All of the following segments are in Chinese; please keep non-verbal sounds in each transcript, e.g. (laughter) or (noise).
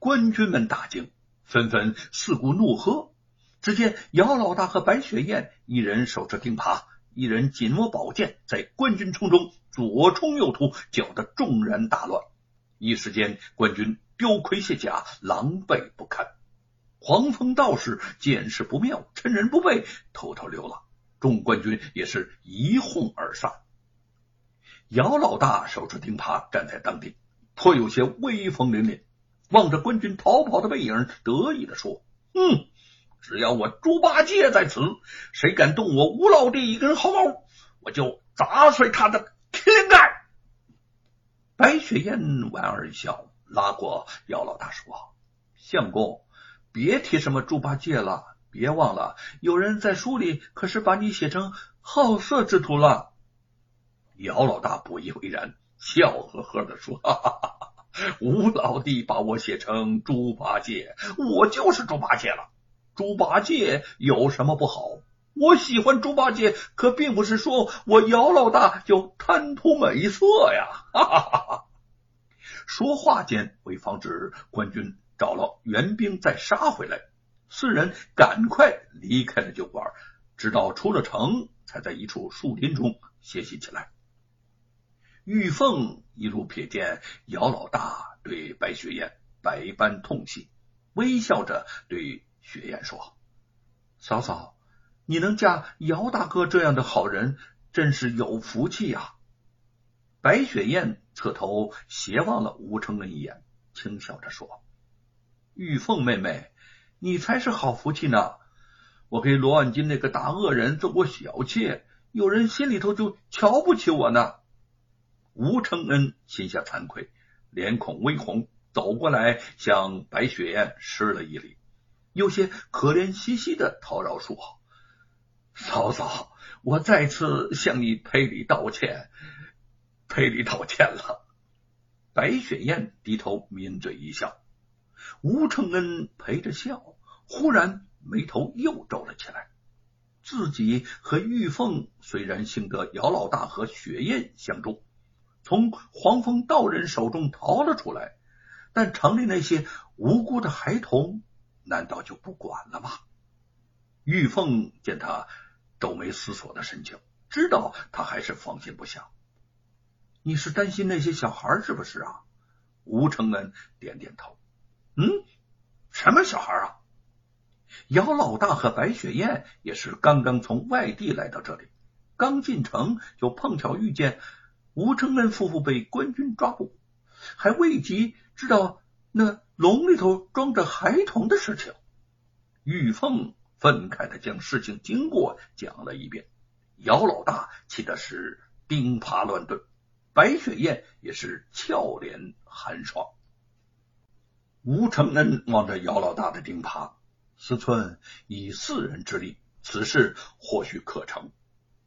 官军们大惊，纷纷四顾怒喝。只见姚老大和白雪燕一人手持钉耙，一人紧握宝剑，在官军冲中左冲右突，搅得众人大乱。一时间，官军丢盔卸甲，狼狈不堪。黄风道士见势不妙，趁人不备，偷偷溜了。众官军也是一哄而散。姚老大手持钉耙站在当地，颇有些威风凛凛，望着官军逃跑的背影，得意的说：“嗯，只要我猪八戒在此，谁敢动我吴老弟一根毫毛，我就砸碎他的天盖。”白雪燕莞尔一笑，拉过姚老大说：“相公。”别提什么猪八戒了，别忘了，有人在书里可是把你写成好色之徒了。姚老大不以为然，笑呵呵的说：“哈哈哈 (laughs) 吴老弟把我写成猪八戒，我就是猪八戒了。猪八戒有什么不好？我喜欢猪八戒，可并不是说我姚老大就贪图美色呀！”哈哈哈哈说话间，为防止官军。找了援兵再杀回来，四人赶快离开了酒馆，直到出了城，才在一处树林中歇息起来。玉凤一路瞥见姚老大对白雪燕百般痛惜，微笑着对雪燕说：“嫂嫂，你能嫁姚大哥这样的好人，真是有福气呀。”白雪燕侧头斜望了吴承恩一眼，轻笑着说。玉凤妹妹，你才是好福气呢！我给罗万金那个大恶人做过小妾，有人心里头就瞧不起我呢。吴承恩心下惭愧，脸孔微红，走过来向白雪燕施了一礼，有些可怜兮兮的讨饶说：“嫂嫂，我再次向你赔礼道歉，赔礼道歉了。”白雪燕低头抿嘴一笑。吴承恩陪着笑，忽然眉头又皱了起来。自己和玉凤虽然幸得姚老大和雪燕相助，从黄风道人手中逃了出来，但城里那些无辜的孩童，难道就不管了吗？玉凤见他皱眉思索的神情，知道他还是放心不下。你是担心那些小孩是不是啊？吴承恩点点头。嗯，什么小孩啊？姚老大和白雪燕也是刚刚从外地来到这里，刚进城就碰巧遇见吴承恩夫妇被官军抓捕，还未及知道那笼里头装着孩童的事情。玉凤愤慨的将事情经过讲了一遍，姚老大气的是钉耙乱顿，白雪燕也是俏脸寒霜。吴承恩望着姚老大的钉耙，思忖以四人之力，此事或许可成。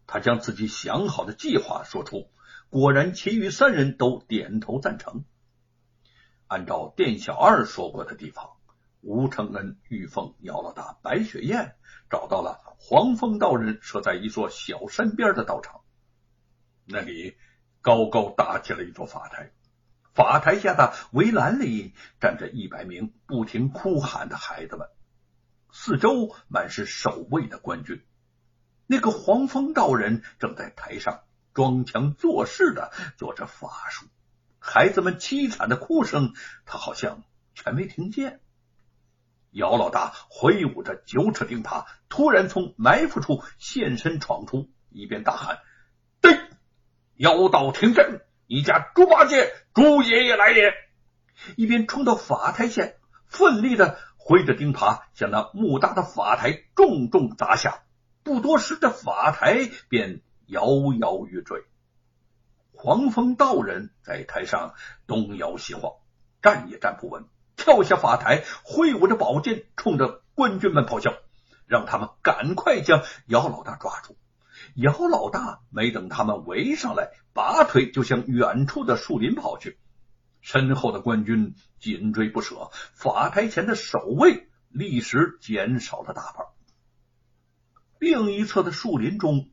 他将自己想好的计划说出，果然，其余三人都点头赞成。按照店小二说过的地方，吴承恩、玉凤、姚老大、白雪燕找到了黄风道人设在一座小山边的道场，那里高高搭起了一座法台。法台下的围栏里站着一百名不停哭喊的孩子们，四周满是守卫的官军。那个黄风道人正在台上装腔作势的做着法术，孩子们凄惨的哭声，他好像全没听见。姚老大挥舞着九尺钉耙，突然从埋伏处现身闯出，一边大喊：“对，妖道听真！”你家猪八戒，猪爷爷来也！一边冲到法台前，奋力的挥着钉耙向那木搭的法台重重砸下。不多时，这法台便摇摇欲坠。黄风道人在台上东摇西晃，站也站不稳，跳下法台，挥舞着宝剑，冲着官军们咆哮，让他们赶快将姚老大抓住。姚老大没等他们围上来，拔腿就向远处的树林跑去。身后的官军紧追不舍，法台前的守卫立时减少了大半。另一侧的树林中，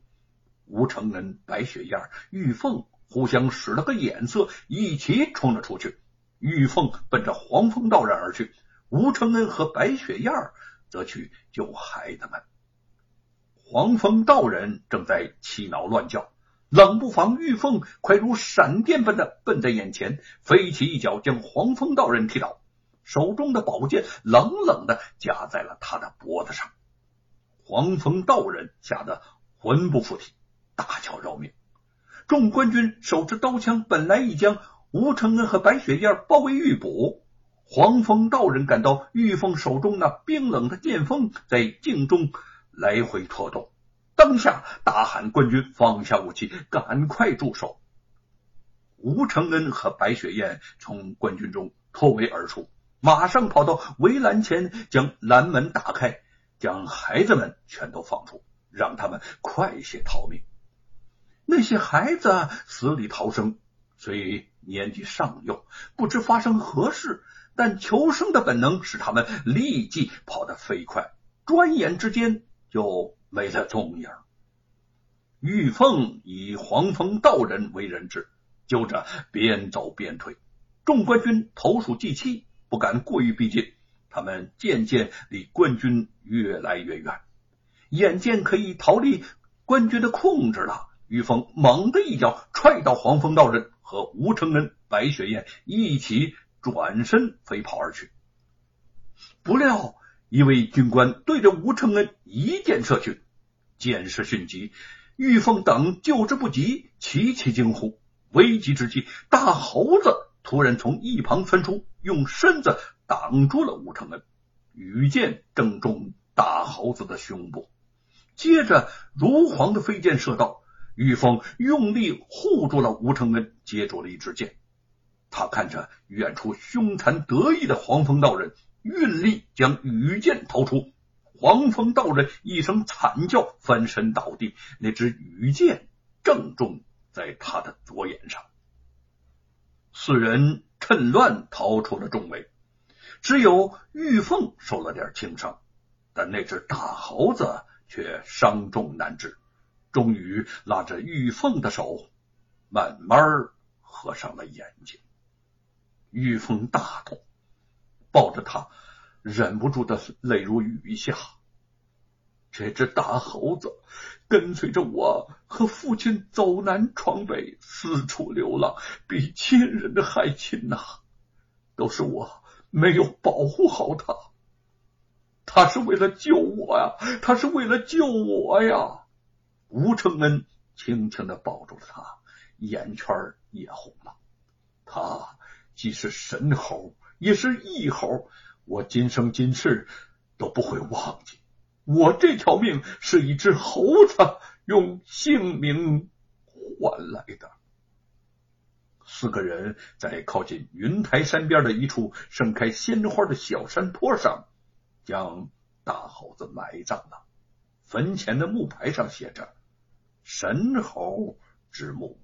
吴承恩、白雪燕、玉凤互相使了个眼色，一起冲了出去。玉凤奔着黄风道人而去，吴承恩和白雪燕则去救孩子们。黄风道人正在气恼乱叫，冷不防玉凤快如闪电般的奔在眼前，飞起一脚将黄风道人踢倒，手中的宝剑冷冷的夹在了他的脖子上。黄风道人吓得魂不附体，大叫饶命。众官军手持刀枪，本来已将。吴承恩和白雪燕包围玉堡，黄风道人感到玉凤手中那冰冷的剑锋在镜中来回拖动，当下大喊：“官军放下武器，赶快住手！”吴承恩和白雪燕从官军中脱围而出，马上跑到围栏前，将栏门打开，将孩子们全都放出，让他们快些逃命。那些孩子死里逃生，虽年纪尚幼，不知发生何事，但求生的本能使他们立即跑得飞快，转眼之间就没了踪影。玉凤以黄风道人为人质，就着边走边退。众官军投鼠忌器，不敢过于逼近。他们渐渐离官军越来越远，眼见可以逃离官军的控制了。玉凤猛地一脚踹到黄风道人。和吴承恩、白雪燕一起转身飞跑而去，不料一位军官对着吴承恩一箭射去，箭势迅疾，玉凤等救之不及，齐齐惊呼。危急之际，大猴子突然从一旁窜出，用身子挡住了吴承恩，羽箭正中大猴子的胸部，接着如簧的飞箭射到。玉凤用力护住了吴承恩，接住了一支箭。他看着远处凶残得意的黄风道人，运力将羽箭投出。黄风道人一声惨叫，翻身倒地。那支羽箭正中在他的左眼上。四人趁乱逃出了重围，只有玉凤受了点轻伤，但那只大猴子却伤重难治。终于拉着玉凤的手，慢慢合上了眼睛。玉凤大痛，抱着他，忍不住的泪如雨下。这只大猴子跟随着我和父亲走南闯北，四处流浪，比亲人的还亲呐！都是我没有保护好他。他是为了救我呀！他是为了救我呀！吴承恩轻轻的抱住了他，眼圈也红了。他既是神猴，也是异猴，我今生今世都不会忘记。我这条命是一只猴子用性命换来的。四个人在靠近云台山边的一处盛开鲜花的小山坡上，将大猴子埋葬了。坟前的木牌上写着。神猴之墓。